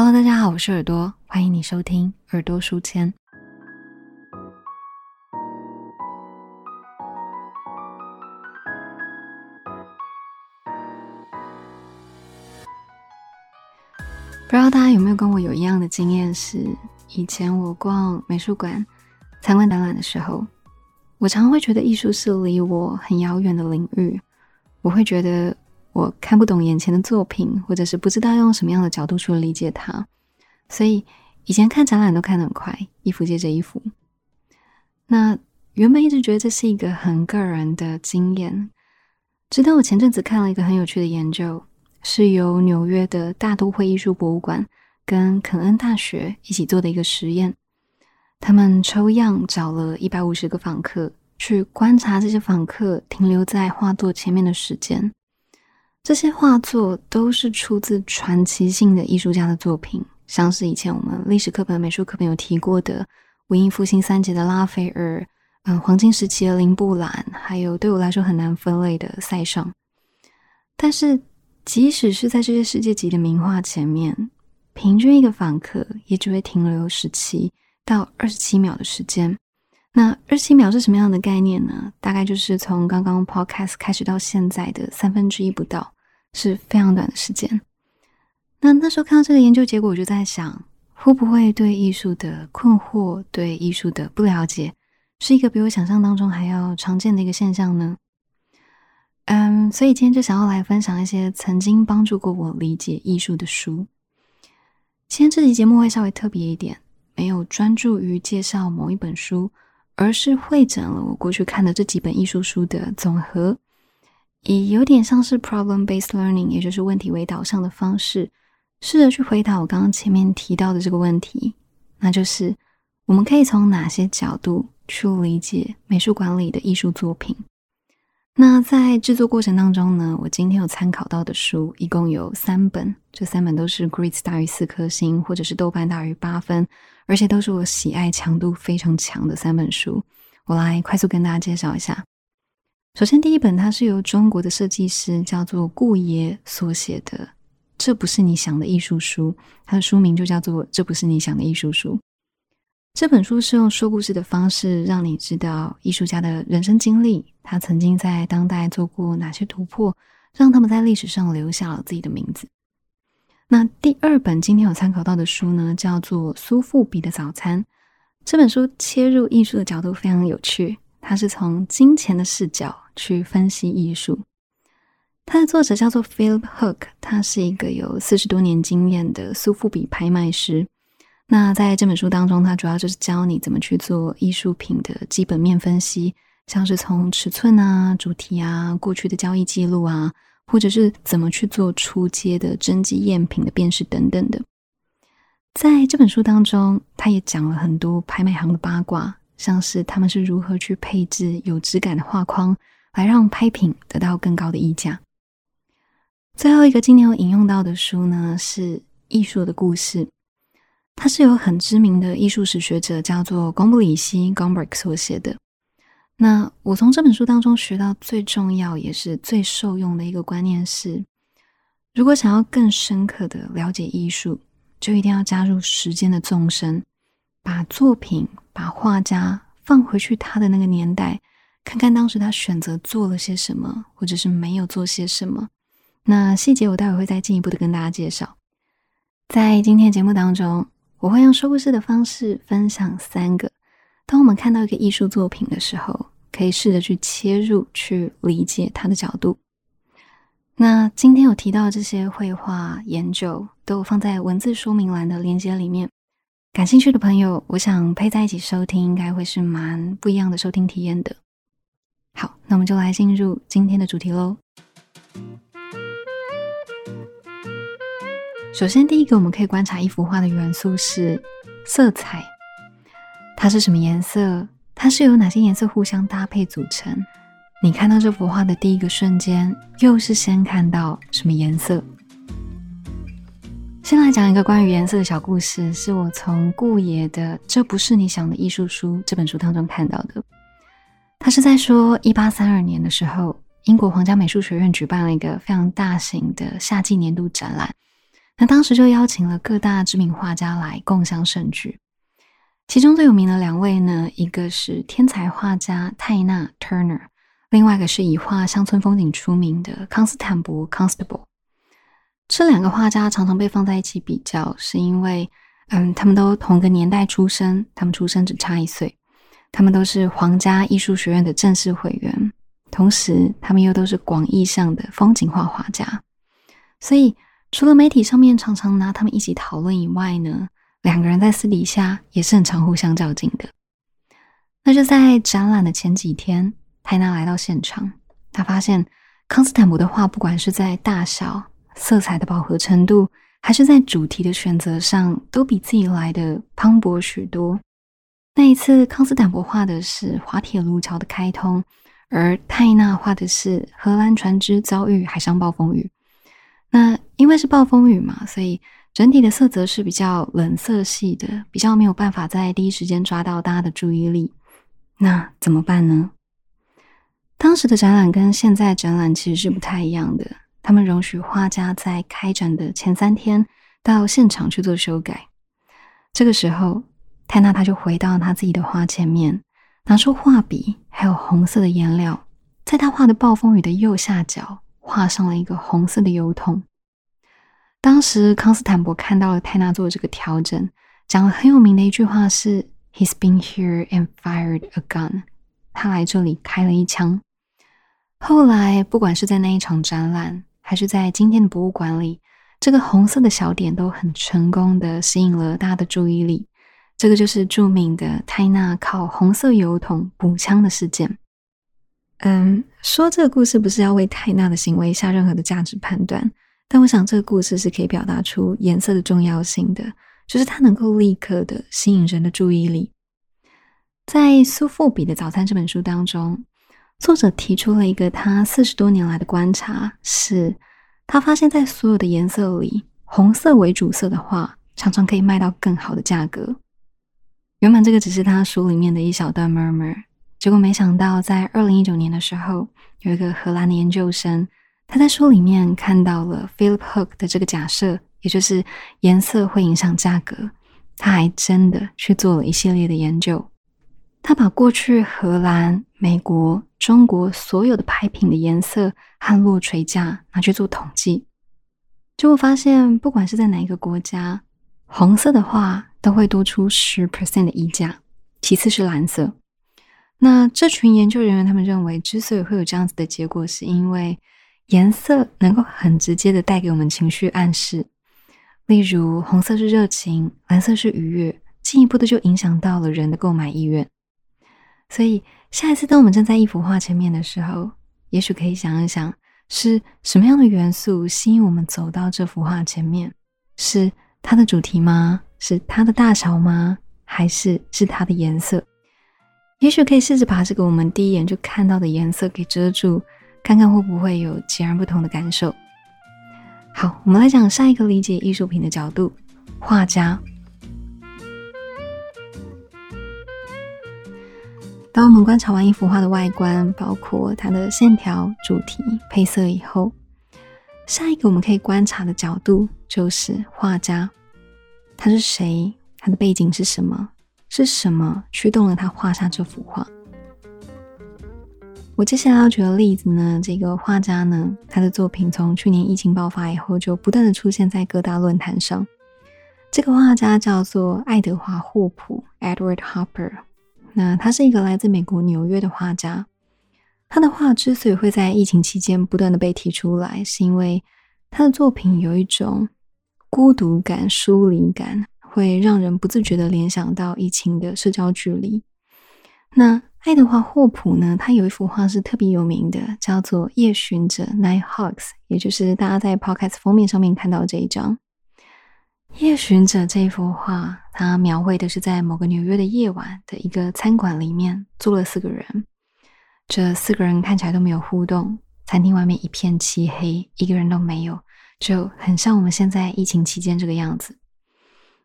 Hello，大家好，我是耳朵，欢迎你收听耳朵书签。不知道大家有没有跟我有一样的经验？是以前我逛美术馆、参观展览的时候，我常常会觉得艺术是离我很遥远的领域，我会觉得。我看不懂眼前的作品，或者是不知道用什么样的角度去理解它，所以以前看展览都看得很快，一幅接着一幅。那原本一直觉得这是一个很个人的经验，直到我前阵子看了一个很有趣的研究，是由纽约的大都会艺术博物馆跟肯恩大学一起做的一个实验。他们抽样找了一百五十个访客，去观察这些访客停留在画作前面的时间。这些画作都是出自传奇性的艺术家的作品，像是以前我们历史课本、美术课本有提过的文艺复兴三杰的拉斐尔，嗯，黄金时期的林布兰，还有对我来说很难分类的塞尚。但是，即使是在这些世界级的名画前面，平均一个访客也只会停留十七到二十七秒的时间。那二十七秒是什么样的概念呢？大概就是从刚刚 podcast 开始到现在的三分之一不到。是非常短的时间。那那时候看到这个研究结果，我就在想，会不会对艺术的困惑、对艺术的不了解，是一个比我想象当中还要常见的一个现象呢？嗯，所以今天就想要来分享一些曾经帮助过我理解艺术的书。今天这期节目会稍微特别一点，没有专注于介绍某一本书，而是会诊了我过去看的这几本艺术书的总和。以有点像是 problem-based learning，也就是问题为导向的方式，试着去回答我刚刚前面提到的这个问题，那就是我们可以从哪些角度去理解美术馆里的艺术作品？那在制作过程当中呢，我今天有参考到的书一共有三本，这三本都是 Grades 大于四颗星，或者是豆瓣大于八分，而且都是我喜爱强度非常强的三本书。我来快速跟大家介绍一下。首先，第一本它是由中国的设计师叫做顾爷所写的，《这不是你想的艺术书》，它的书名就叫做《这不是你想的艺术书》。这本书是用说故事的方式，让你知道艺术家的人生经历，他曾经在当代做过哪些突破，让他们在历史上留下了自己的名字。那第二本今天有参考到的书呢，叫做《苏富比的早餐》。这本书切入艺术的角度非常有趣。他是从金钱的视角去分析艺术。他的作者叫做 Philip Hook，他是一个有四十多年经验的苏富比拍卖师。那在这本书当中，他主要就是教你怎么去做艺术品的基本面分析，像是从尺寸啊、主题啊、过去的交易记录啊，或者是怎么去做出街的真迹赝品的辨识等等的。在这本书当中，他也讲了很多拍卖行的八卦。像是他们是如何去配置有质感的画框，来让拍品得到更高的溢价。最后一个今天有引用到的书呢，是《艺术的故事》，它是由很知名的艺术史学者叫做贡布里希 g o m b r k 所写的。那我从这本书当中学到最重要也是最受用的一个观念是：如果想要更深刻的了解艺术，就一定要加入时间的纵深。把作品、把画家放回去他的那个年代，看看当时他选择做了些什么，或者是没有做些什么。那细节我待会会再进一步的跟大家介绍。在今天节目当中，我会用说故事的方式分享三个，当我们看到一个艺术作品的时候，可以试着去切入去理解它的角度。那今天有提到这些绘画研究，都放在文字说明栏的链接里面。感兴趣的朋友，我想配在一起收听，应该会是蛮不一样的收听体验的。好，那我们就来进入今天的主题喽。首先，第一个我们可以观察一幅画的元素是色彩，它是什么颜色？它是由哪些颜色互相搭配组成？你看到这幅画的第一个瞬间，又是先看到什么颜色？先来讲一个关于颜色的小故事，是我从顾爷的《这不是你想的艺术书》这本书当中看到的。他是在说，一八三二年的时候，英国皇家美术学院举办了一个非常大型的夏季年度展览。那当时就邀请了各大知名画家来共襄盛举。其中最有名的两位呢，一个是天才画家泰纳 Turner，另外一个是以画乡村风景出名的康斯坦伯 Constable。这两个画家常常被放在一起比较，是因为，嗯，他们都同个年代出生，他们出生只差一岁，他们都是皇家艺术学院的正式会员，同时他们又都是广义上的风景画画家。所以，除了媒体上面常常拿他们一起讨论以外呢，两个人在私底下也是很常互相较劲的。那就在展览的前几天，泰纳来到现场，他发现康斯坦伯的画，不管是在大小，色彩的饱和程度，还是在主题的选择上，都比自己来的磅礴许多。那一次，康斯坦伯画的是滑铁卢桥的开通，而泰纳画的是荷兰船只遭遇海上暴风雨。那因为是暴风雨嘛，所以整体的色泽是比较冷色系的，比较没有办法在第一时间抓到大家的注意力。那怎么办呢？当时的展览跟现在展览其实是不太一样的。他们容许画家在开展的前三天到现场去做修改。这个时候，泰纳他就回到他自己的画前面，拿出画笔，还有红色的颜料，在他画的暴风雨的右下角画上了一个红色的油桶。当时康斯坦伯看到了泰纳做的这个调整，讲了很有名的一句话是：“He's been here and fired a gun。”他来这里开了一枪。后来，不管是在那一场展览，还是在今天的博物馆里，这个红色的小点都很成功的吸引了大家的注意力。这个就是著名的泰纳靠红色油桶补枪的事件。嗯，说这个故事不是要为泰纳的行为下任何的价值判断，但我想这个故事是可以表达出颜色的重要性的，就是它能够立刻的吸引人的注意力。在苏富比的早餐这本书当中。作者提出了一个他四十多年来的观察，是他发现，在所有的颜色里，红色为主色的画常常可以卖到更好的价格。原本这个只是他书里面的一小段 murmur，结果没想到，在二零一九年的时候，有一个荷兰的研究生，他在书里面看到了 Philip Hook 的这个假设，也就是颜色会影响价格。他还真的去做了一系列的研究。他把过去荷兰、美国、中国所有的拍品的颜色和落锤价拿去做统计，结果发现，不管是在哪一个国家，红色的话都会多出十 percent 的溢价，其次是蓝色。那这群研究人员他们认为，之所以会有这样子的结果，是因为颜色能够很直接的带给我们情绪暗示，例如红色是热情，蓝色是愉悦，进一步的就影响到了人的购买意愿。所以，下一次当我们站在一幅画前面的时候，也许可以想一想，是什么样的元素吸引我们走到这幅画前面？是它的主题吗？是它的大小吗？还是是它的颜色？也许可以试着把这个我们第一眼就看到的颜色给遮住，看看会不会有截然不同的感受。好，我们来讲下一个理解艺术品的角度：画家。当我们观察完一幅画的外观，包括它的线条、主题、配色以后，下一个我们可以观察的角度就是画家，他是谁？他的背景是什么？是什么驱动了他画下这幅画？我接下来要举的例子呢，这个画家呢，他的作品从去年疫情爆发以后，就不断的出现在各大论坛上。这个画家叫做爱德华·霍普 （Edward Hopper）。那他是一个来自美国纽约的画家，他的画之所以会在疫情期间不断的被提出来，是因为他的作品有一种孤独感、疏离感，会让人不自觉的联想到疫情的社交距离。那爱德华霍普呢？他有一幅画是特别有名的，叫做《夜巡者》（Nighthawks），也就是大家在 Podcast 封面上面看到这一张。夜巡者这一幅画，它描绘的是在某个纽约的夜晚的一个餐馆里面坐了四个人，这四个人看起来都没有互动，餐厅外面一片漆黑，一个人都没有，就很像我们现在疫情期间这个样子。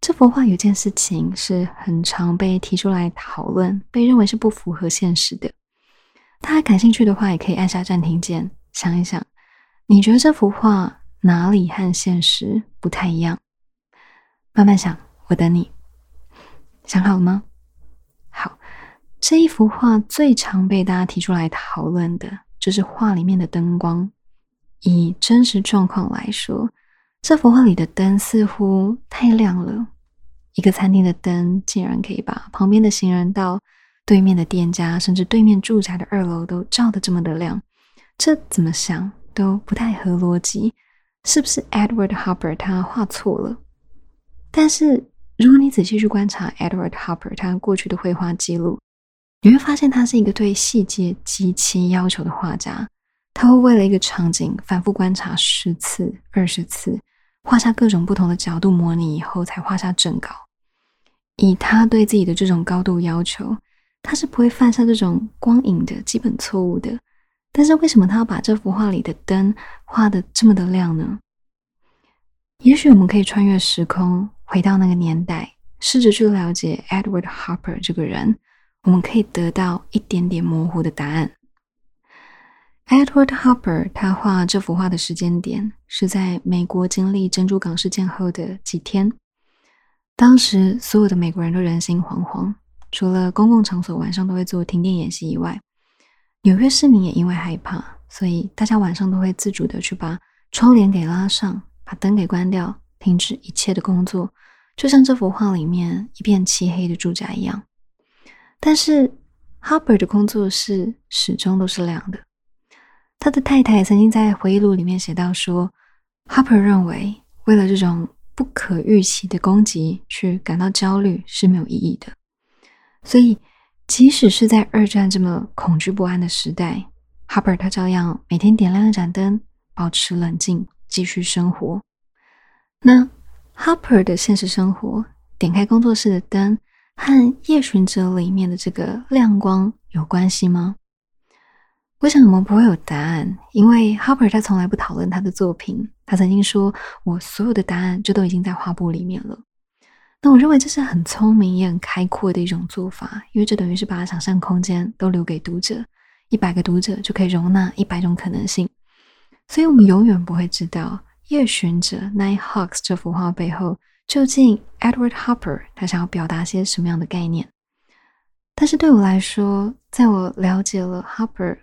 这幅画有件事情是很常被提出来讨论，被认为是不符合现实的。大家感兴趣的话，也可以按下暂停键，想一想，你觉得这幅画？哪里和现实不太一样？慢慢想，我等你。想好了吗？好，这一幅画最常被大家提出来讨论的，就是画里面的灯光。以真实状况来说，这幅画里的灯似乎太亮了。一个餐厅的灯竟然可以把旁边的行人道、对面的店家，甚至对面住宅的二楼都照得这么的亮，这怎么想都不太合逻辑。是不是 Edward Hopper 他画错了？但是如果你仔细去观察 Edward Hopper 他过去的绘画记录，你会发现他是一个对细节极其要求的画家。他会为了一个场景反复观察十次、二十次，画下各种不同的角度模拟以后，才画下正稿。以他对自己的这种高度要求，他是不会犯下这种光影的基本错误的。但是为什么他要把这幅画里的灯画的这么的亮呢？也许我们可以穿越时空，回到那个年代，试着去了解 Edward Hopper 这个人，我们可以得到一点点模糊的答案。Edward Hopper 他画这幅画的时间点是在美国经历珍珠港事件后的几天，当时所有的美国人都人心惶惶，除了公共场所晚上都会做停电演习以外。纽约市民也因为害怕，所以大家晚上都会自主的去把窗帘给拉上，把灯给关掉，停止一切的工作，就像这幅画里面一片漆黑的住宅一样。但是 Harper 的工作室始终都是亮的。他的太太曾经在回忆录里面写到说，Harper 认为为了这种不可预期的攻击去感到焦虑是没有意义的，所以。即使是在二战这么恐惧不安的时代，Harper 他照样每天点亮一盏灯，保持冷静，继续生活。那 Harper 的现实生活，点开工作室的灯，和《夜巡者》里面的这个亮光有关系吗？我想我们不会有答案，因为 Harper 他从来不讨论他的作品。他曾经说：“我所有的答案就都已经在画布里面了。”那我认为这是很聪明也很开阔的一种做法，因为这等于是把想象空间都留给读者，一百个读者就可以容纳一百种可能性，所以我们永远不会知道《夜巡者》Nighthawks 这幅画背后究竟 Edward Hopper 他想要表达些什么样的概念。但是对我来说，在我了解了 Hopper，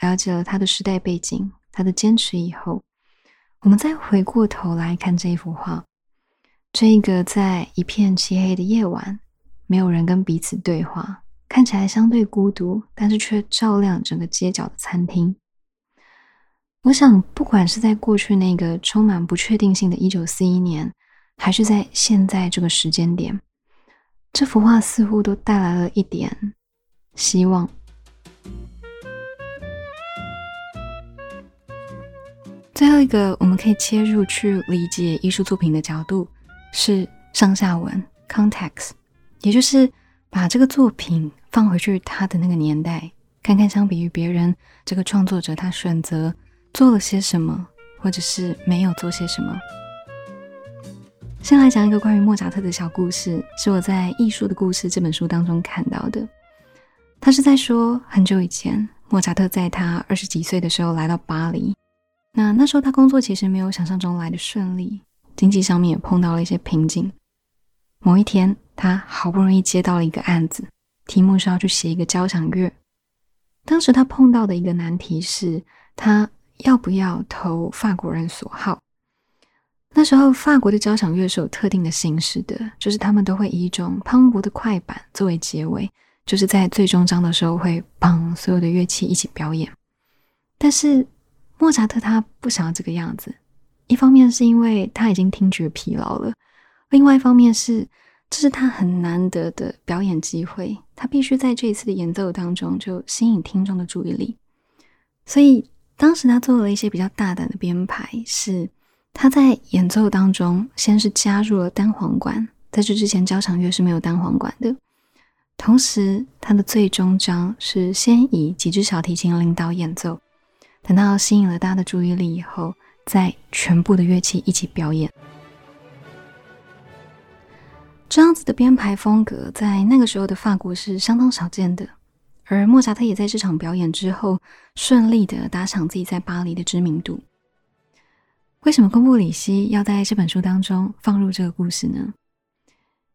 了解了他的时代背景、他的坚持以后，我们再回过头来看这一幅画。这个在一片漆黑的夜晚，没有人跟彼此对话，看起来相对孤独，但是却照亮整个街角的餐厅。我想，不管是在过去那个充满不确定性的一九四一年，还是在现在这个时间点，这幅画似乎都带来了一点希望。最后一个，我们可以切入去理解艺术作品的角度。是上下文 （context），也就是把这个作品放回去他的那个年代，看看相比于别人，这个创作者他选择做了些什么，或者是没有做些什么。先来讲一个关于莫扎特的小故事，是我在《艺术的故事》这本书当中看到的。他是在说，很久以前，莫扎特在他二十几岁的时候来到巴黎，那那时候他工作其实没有想象中来的顺利。经济上面也碰到了一些瓶颈。某一天，他好不容易接到了一个案子，题目是要去写一个交响乐。当时他碰到的一个难题是，他要不要投法国人所好？那时候，法国的交响乐是有特定的形式的，就是他们都会以一种磅礴的快板作为结尾，就是在最终章的时候会帮所有的乐器一起表演。但是莫扎特他不想要这个样子。一方面是因为他已经听觉疲劳了，另外一方面是这是他很难得的表演机会，他必须在这一次的演奏当中就吸引听众的注意力。所以当时他做了一些比较大胆的编排，是他在演奏当中先是加入了单簧管，在这之前交响乐是没有单簧管的。同时，他的最终章是先以几支小提琴领导演奏，等到吸引了大家的注意力以后。再全部的乐器一起表演，这样子的编排风格在那个时候的法国是相当少见的。而莫扎特也在这场表演之后顺利的打响自己在巴黎的知名度。为什么公布里希要在这本书当中放入这个故事呢？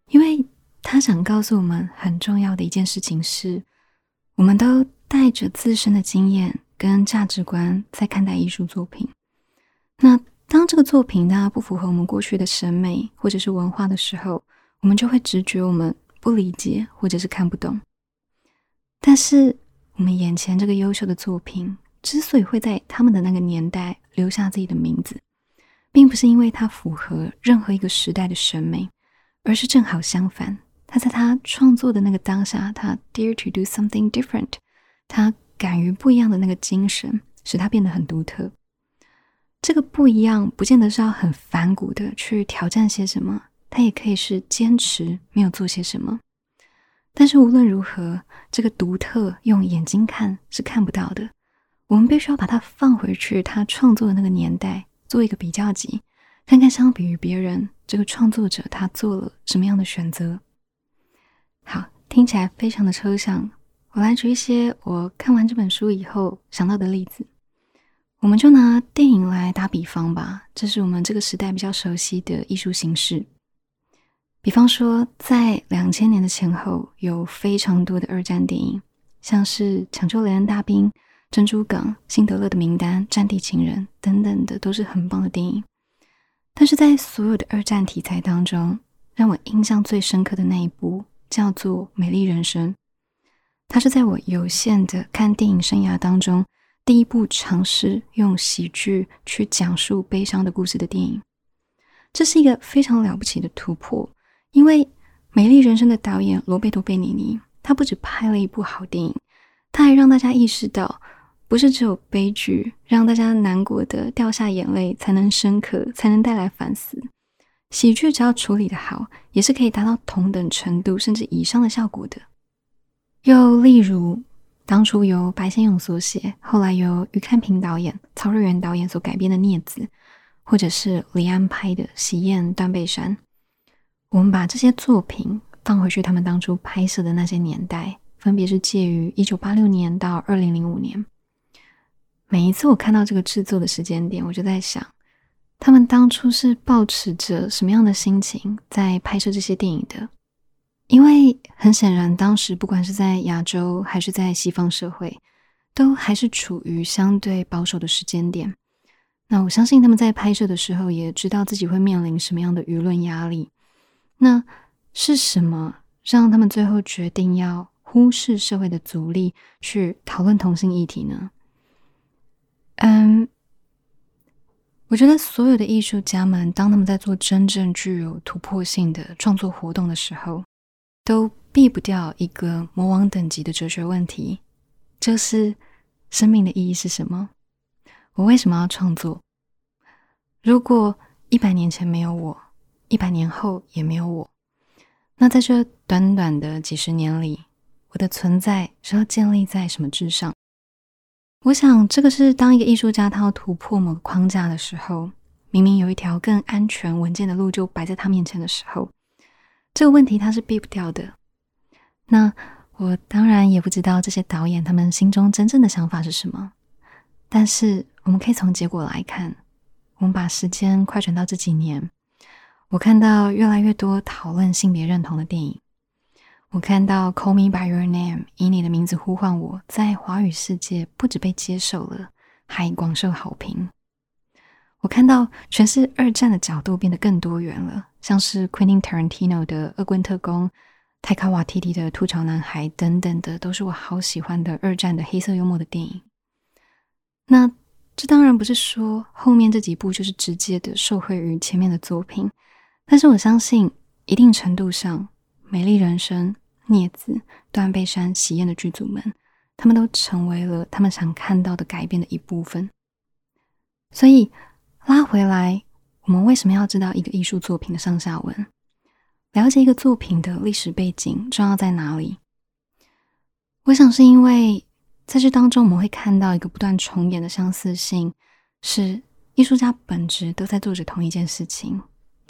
因为他想告诉我们很重要的一件事情是，我们都带着自身的经验跟价值观在看待艺术作品。那当这个作品它不符合我们过去的审美或者是文化的时候，我们就会直觉我们不理解或者是看不懂。但是我们眼前这个优秀的作品之所以会在他们的那个年代留下自己的名字，并不是因为它符合任何一个时代的审美，而是正好相反。他在他创作的那个当下，他 dare to do something different，他敢于不一样的那个精神，使他变得很独特。这个不一样，不见得是要很反骨的去挑战些什么，他也可以是坚持没有做些什么。但是无论如何，这个独特用眼睛看是看不到的，我们必须要把它放回去，他创作的那个年代做一个比较级，看看相比于别人，这个创作者他做了什么样的选择。好，听起来非常的抽象。我来举一些我看完这本书以后想到的例子。我们就拿电影来打比方吧，这是我们这个时代比较熟悉的艺术形式。比方说，在两千年的前后，有非常多的二战电影，像是《抢救雷恩大兵》《珍珠港》《辛德勒的名单》《战地情人》等等的，都是很棒的电影。但是在所有的二战题材当中，让我印象最深刻的那一部。叫做《美丽人生》，它是在我有限的看电影生涯当中第一部尝试用喜剧去讲述悲伤的故事的电影。这是一个非常了不起的突破，因为《美丽人生》的导演罗贝托·贝尼尼，他不止拍了一部好电影，他还让大家意识到，不是只有悲剧让大家难过的掉下眼泪才能深刻，才能带来反思。喜剧只要处理的好，也是可以达到同等程度甚至以上的效果的。又例如，当初由白先勇所写，后来由于看平导演、曹瑞元导演所改编的《镊子》，或者是李安拍的《喜宴断背山》，我们把这些作品放回去，他们当初拍摄的那些年代，分别是介于一九八六年到二零零五年。每一次我看到这个制作的时间点，我就在想。他们当初是抱持着什么样的心情在拍摄这些电影的？因为很显然，当时不管是在亚洲还是在西方社会，都还是处于相对保守的时间点。那我相信他们在拍摄的时候也知道自己会面临什么样的舆论压力。那是什么让他们最后决定要忽视社会的阻力，去讨论同性议题呢？嗯。我觉得所有的艺术家们，当他们在做真正具有突破性的创作活动的时候，都避不掉一个魔王等级的哲学问题，就是生命的意义是什么？我为什么要创作？如果一百年前没有我，一百年后也没有我，那在这短短的几十年里，我的存在是要建立在什么之上？我想，这个是当一个艺术家他要突破某个框架的时候，明明有一条更安全稳健的路就摆在他面前的时候，这个问题他是避不掉的。那我当然也不知道这些导演他们心中真正的想法是什么，但是我们可以从结果来看，我们把时间快转到这几年，我看到越来越多讨论性别认同的电影。我看到《Call Me by Your Name》以你的名字呼唤我，在华语世界不止被接受了，还广受好评。我看到全是二战的角度变得更多元了，像是 Quentin Tarantino 的《恶棍特工》、泰卡瓦提提的《吐槽男孩》等等的，都是我好喜欢的二战的黑色幽默的电影。那这当然不是说后面这几部就是直接的受惠于前面的作品，但是我相信一定程度上，《美丽人生》。孽子、断背山、喜宴的剧组们，他们都成为了他们想看到的改变的一部分。所以拉回来，我们为什么要知道一个艺术作品的上下文？了解一个作品的历史背景重要在哪里？我想是因为在这当中，我们会看到一个不断重演的相似性，是艺术家本质都在做着同一件事情，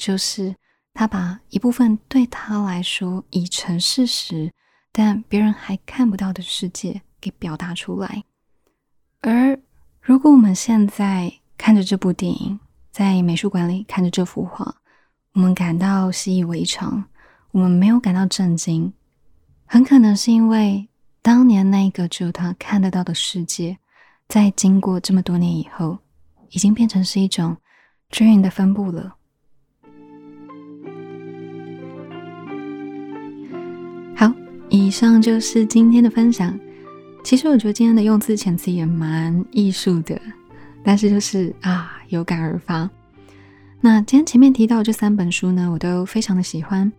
就是。他把一部分对他来说已成事实，但别人还看不到的世界给表达出来。而如果我们现在看着这部电影，在美术馆里看着这幅画，我们感到习以为常，我们没有感到震惊，很可能是因为当年那个只有他看得到的世界，在经过这么多年以后，已经变成是一种均匀的分布了。以上就是今天的分享。其实我觉得今天的用字遣词也蛮艺术的，但是就是啊，有感而发。那今天前面提到这三本书呢，我都非常的喜欢，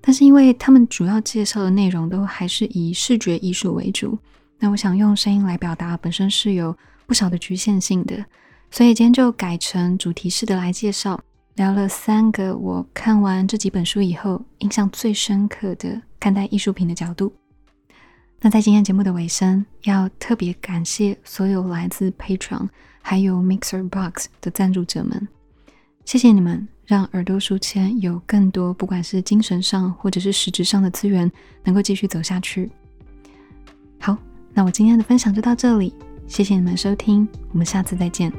但是因为他们主要介绍的内容都还是以视觉艺术为主，那我想用声音来表达本身是有不少的局限性的，所以今天就改成主题式的来介绍，聊了三个我看完这几本书以后印象最深刻的看待艺术品的角度。那在今天节目的尾声，要特别感谢所有来自 Patron 还有 Mixer Box 的赞助者们，谢谢你们，让耳朵书签有更多不管是精神上或者是实质上的资源，能够继续走下去。好，那我今天的分享就到这里，谢谢你们收听，我们下次再见。